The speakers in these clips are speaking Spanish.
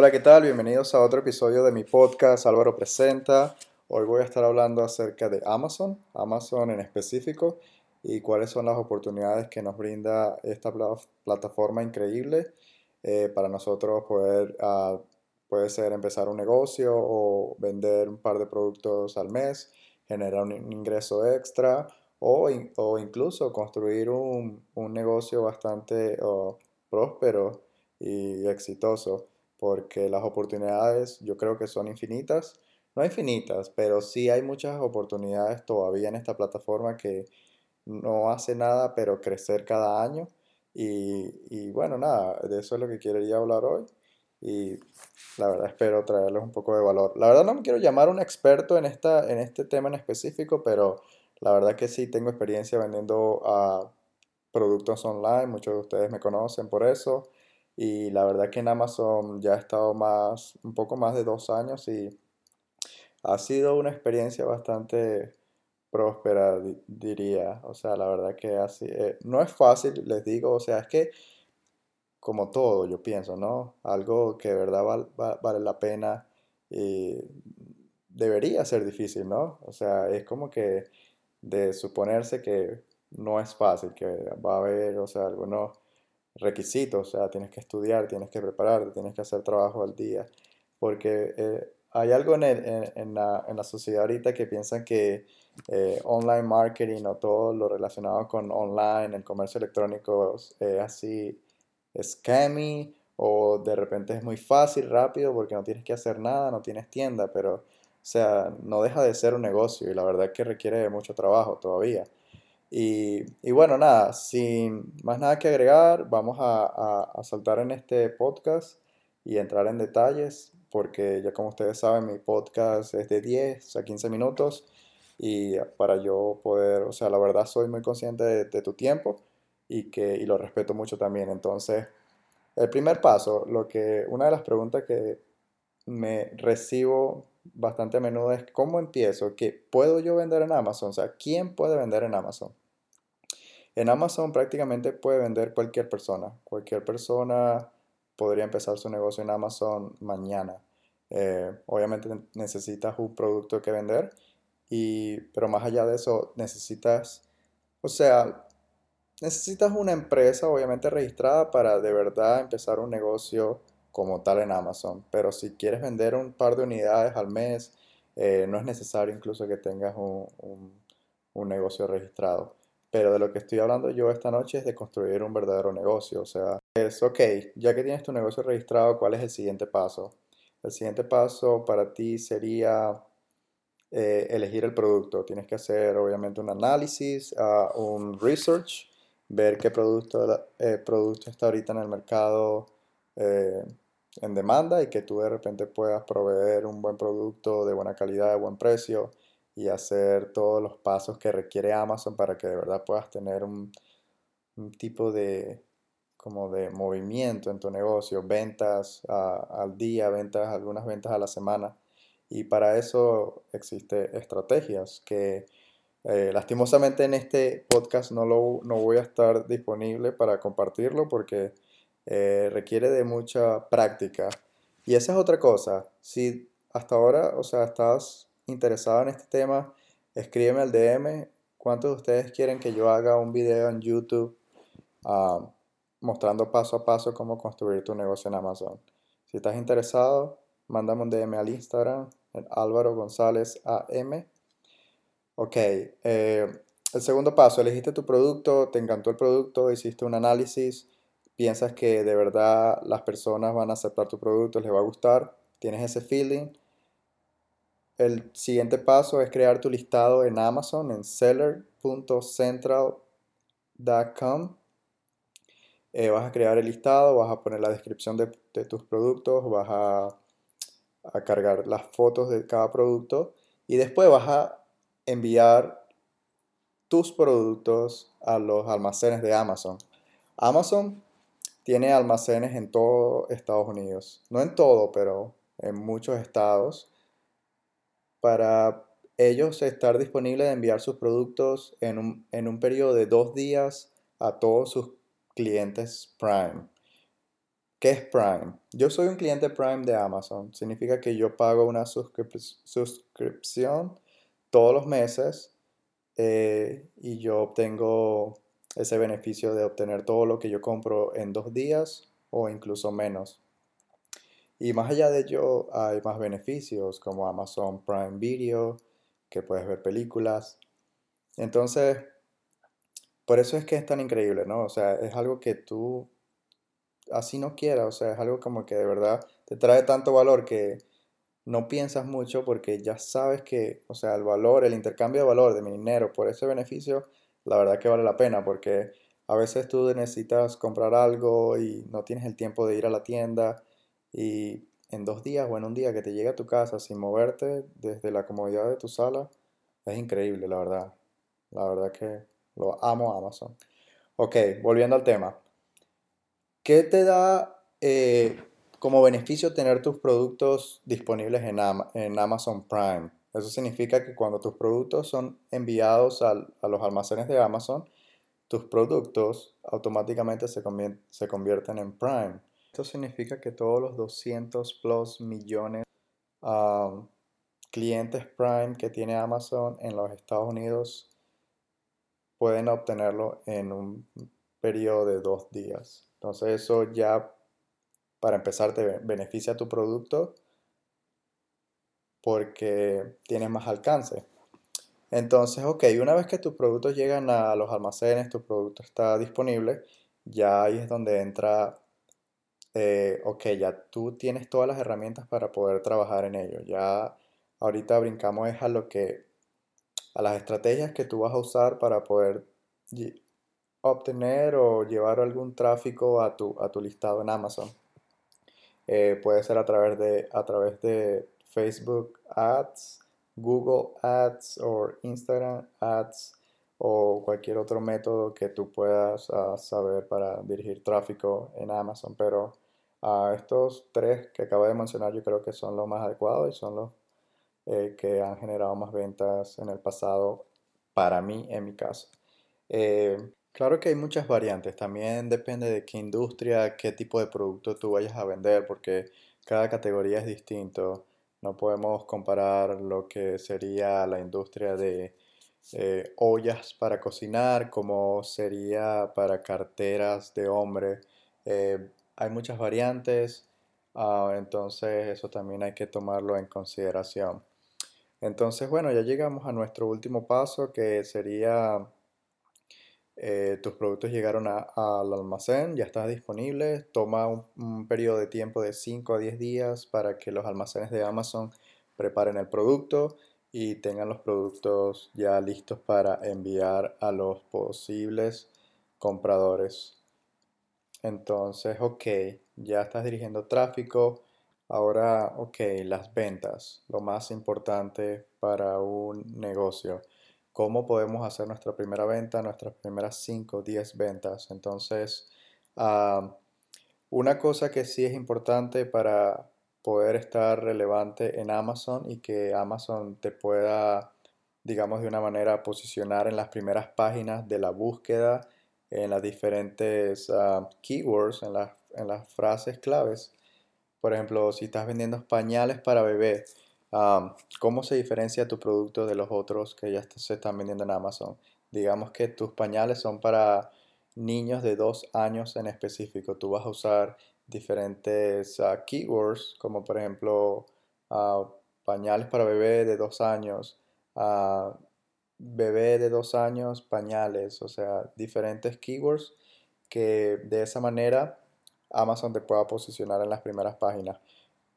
Hola, ¿qué tal? Bienvenidos a otro episodio de mi podcast Álvaro Presenta. Hoy voy a estar hablando acerca de Amazon, Amazon en específico, y cuáles son las oportunidades que nos brinda esta plataforma increíble eh, para nosotros poder, uh, puede ser empezar un negocio o vender un par de productos al mes, generar un ingreso extra o, o incluso construir un, un negocio bastante próspero y exitoso porque las oportunidades yo creo que son infinitas. No infinitas, pero sí hay muchas oportunidades todavía en esta plataforma que no hace nada, pero crecer cada año. Y, bueno, nada, de eso es lo que quería hablar hoy. Y la verdad espero traerles un poco de valor. La verdad no me quiero llamar un experto en, esta, en este tema en específico, pero la verdad que sí tengo experiencia vendiendo a productos online. Muchos de ustedes me conocen por eso. Y la verdad que en Amazon ya he estado más, un poco más de dos años y ha sido una experiencia bastante próspera, diría. O sea, la verdad que eh, no es fácil, les digo, o sea, es que como todo, yo pienso, ¿no? Algo que de verdad vale la pena y debería ser difícil, ¿no? O sea, es como que de suponerse que no es fácil, que va a haber, o sea, algunos requisitos, o sea, tienes que estudiar, tienes que prepararte, tienes que hacer trabajo al día, porque eh, hay algo en, en, la, en, la, sociedad ahorita que piensan que eh, online marketing o todo lo relacionado con online, el comercio electrónico es así scammy o de repente es muy fácil, rápido, porque no tienes que hacer nada, no tienes tienda, pero o sea, no deja de ser un negocio y la verdad es que requiere mucho trabajo todavía. Y, y, bueno, nada, sin más nada que agregar, vamos a, a, saltar en este podcast y entrar en detalles, porque ya como ustedes saben, mi podcast es de 10 a 15 minutos y para yo poder, o sea, la verdad soy muy consciente de, tu tiempo y, que, y lo respeto mucho también. Entonces, el primer paso, lo que, una de las preguntas que me recibo bastante a menudo es cómo empiezo, ¿qué puedo yo vender en Amazon? O sea, ¿quién puede vender en Amazon? En Amazon prácticamente puede vender cualquier persona. Cualquier persona podría empezar su negocio en Amazon mañana. Eh, obviamente necesitas un producto que vender, y, pero más allá de eso necesitas, o sea, necesitas una empresa obviamente registrada para de verdad empezar un negocio como tal en Amazon. Pero si quieres vender un par de unidades al mes, eh, no es necesario incluso que tengas un negocio registrado. Pero de lo que estoy hablando yo esta noche es de construir un verdadero negocio. O sea, es ok, ya que tienes tu negocio registrado, ¿cuál es el siguiente paso? El siguiente paso para ti sería eh, elegir el producto. Tienes que hacer obviamente un análisis, uh, un research, ver qué producto, eh, producto está ahorita en el mercado eh, en demanda y que tú de repente puedas proveer un buen producto de buena calidad, de buen precio y hacer todos los pasos que requiere Amazon para que de verdad puedas tener un, tipo de como de movimiento en tu negocio, ventas al día, ventas, algunas ventas a la semana. Y para eso existen estrategias que eh, lastimosamente en este podcast no, lo, no voy a estar disponible para compartirlo porque eh, requiere de mucha práctica. Y esa es otra cosa. Si hasta ahora, o sea, estás interesado en este tema, escríbeme al DM. ¿Cuántos de ustedes quieren que yo haga un video en YouTube ah, mostrando paso a paso cómo construir tu negocio en Amazon? Si estás interesado, mándame un DM al Instagram, en Álvaro González AM. Ok, eh, el segundo paso, elegiste tu producto, te encantó el producto, hiciste un análisis, piensas que de verdad las personas van a aceptar tu producto, les va a gustar, tienes ese feeling el siguiente paso es crear tu listado en Amazon en seller.central.com. Eh, vas a crear el listado, vas a poner la descripción de, tus productos, vas a, a, cargar las fotos de cada producto y después vas a enviar tus productos a los almacenes de Amazon. Amazon tiene almacenes en todo Estados Unidos. No en todo, pero en muchos estados para ellos estar disponibles de enviar sus productos en un, en un periodo de dos días a todos sus clientes Prime. ¿Qué es Prime? Yo soy un cliente Prime de Amazon. Significa que yo pago una suscripción todos los meses eh, y yo obtengo ese beneficio de obtener todo lo que yo compro en dos días o incluso menos. Y más allá de ello hay más beneficios como Amazon Prime Video, que puedes ver películas. Entonces, por eso es que es tan increíble, ¿no? O sea, es algo que tú así no quieras, o sea, es algo como que de verdad te trae tanto valor que no piensas mucho porque ya sabes que, o sea, el valor, el intercambio de valor de mi dinero por ese beneficio, la verdad que vale la pena porque a veces tú necesitas comprar algo y no tienes el tiempo de ir a la tienda y en dos días o en un día que te llegue a tu casa sin moverte desde la comodidad de tu sala, es increíble, la verdad. La verdad que lo amo Amazon. Ok, volviendo al tema. ¿Qué te da eh, como beneficio tener tus productos disponibles en, en, Amazon Prime? Eso significa que cuando tus productos son enviados a los almacenes de Amazon, tus productos automáticamente se, se convierten en Prime. Esto significa que todos los 200 plus millones de clientes Prime que tiene Amazon en los Estados Unidos pueden obtenerlo en un periodo de dos días. Entonces eso ya, para empezar, te beneficia tu producto porque tienes más alcance. Entonces, ok, una vez que tus productos llegan a los almacenes, tu producto está disponible, ya ahí es donde entra eh, ok, ya tú tienes todas las herramientas para poder trabajar en ello. Ya ahorita brincamos a lo que, a las estrategias que tú vas a usar para poder obtener o llevar algún tráfico a tu, a tu listado en Amazon. Eh, puede ser a través de, a través de Facebook Ads, Google Ads o Instagram Ads o cualquier otro método que tú puedas ah, saber para dirigir tráfico en Amazon. Pero a estos tres que acabo de mencionar yo creo que son los más adecuados y son los eh, que han generado más ventas en el pasado para mí, en mi caso. Eh, claro que hay muchas variantes, también depende de qué industria, qué tipo de producto tú vayas a vender, porque cada categoría es distinto. No podemos comparar lo que sería la industria de eh, ollas para cocinar como sería para carteras de hombre hay muchas variantes, ah, entonces eso también hay que tomarlo en consideración. Entonces, bueno, ya llegamos a nuestro último paso que sería eh, tus productos llegaron al almacén, ya está disponible, toma un, un, periodo de tiempo de 5 a 10 días para que los almacenes de Amazon preparen el producto y tengan los productos ya listos para enviar a los posibles compradores. Entonces, ok, ya estás dirigiendo tráfico. Ahora, ok, las ventas, lo más importante para un negocio. ¿Cómo podemos hacer nuestra primera venta, nuestras primeras 5 o 10 ventas? Entonces, una cosa que sí es importante para poder estar relevante en Amazon y que Amazon te pueda, digamos, de una manera posicionar en las primeras páginas de la búsqueda en las diferentes ah, keywords, en, en, las frases claves. Por ejemplo, si estás vendiendo pañales para bebé, ah, ¿cómo se diferencia tu producto de los otros que ya se están vendiendo en Amazon? Digamos que tus pañales son para niños de dos años en específico. Tú vas a usar diferentes ah, keywords, como por ejemplo pañales para bebé de dos años, bebé de dos años, pañales, o sea, diferentes keywords que de esa manera Amazon te pueda posicionar en las primeras páginas.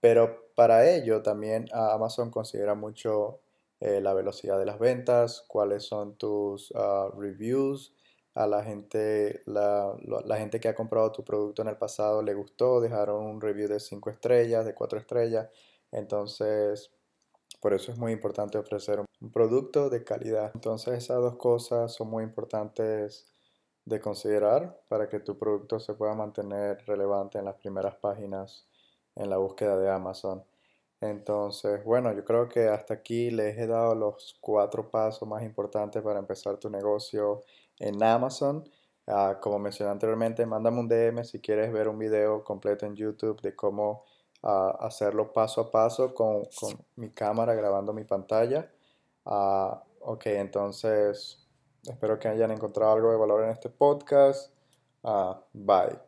Pero para ello también Amazon considera mucho eh, la velocidad de las ventas, cuáles son tus ah, reviews, a la gente, la, la, gente que ha comprado tu producto en el pasado le gustó, dejaron un review de 5 estrellas, de 4 estrellas. Entonces, por eso es muy importante ofrecer un producto de calidad. Entonces esas dos cosas son muy importantes de considerar para que tu producto se pueda mantener relevante en las primeras páginas en la búsqueda de Amazon. Entonces, bueno, yo creo que hasta aquí les he dado los cuatro pasos más importantes para empezar tu negocio en Amazon. Ah, como mencioné anteriormente, mándame un DM si quieres ver un video completo en YouTube de cómo ah, hacerlo paso a paso con, con, mi cámara grabando mi pantalla. Ah, ok, entonces espero que hayan encontrado algo de valor en este podcast. bye.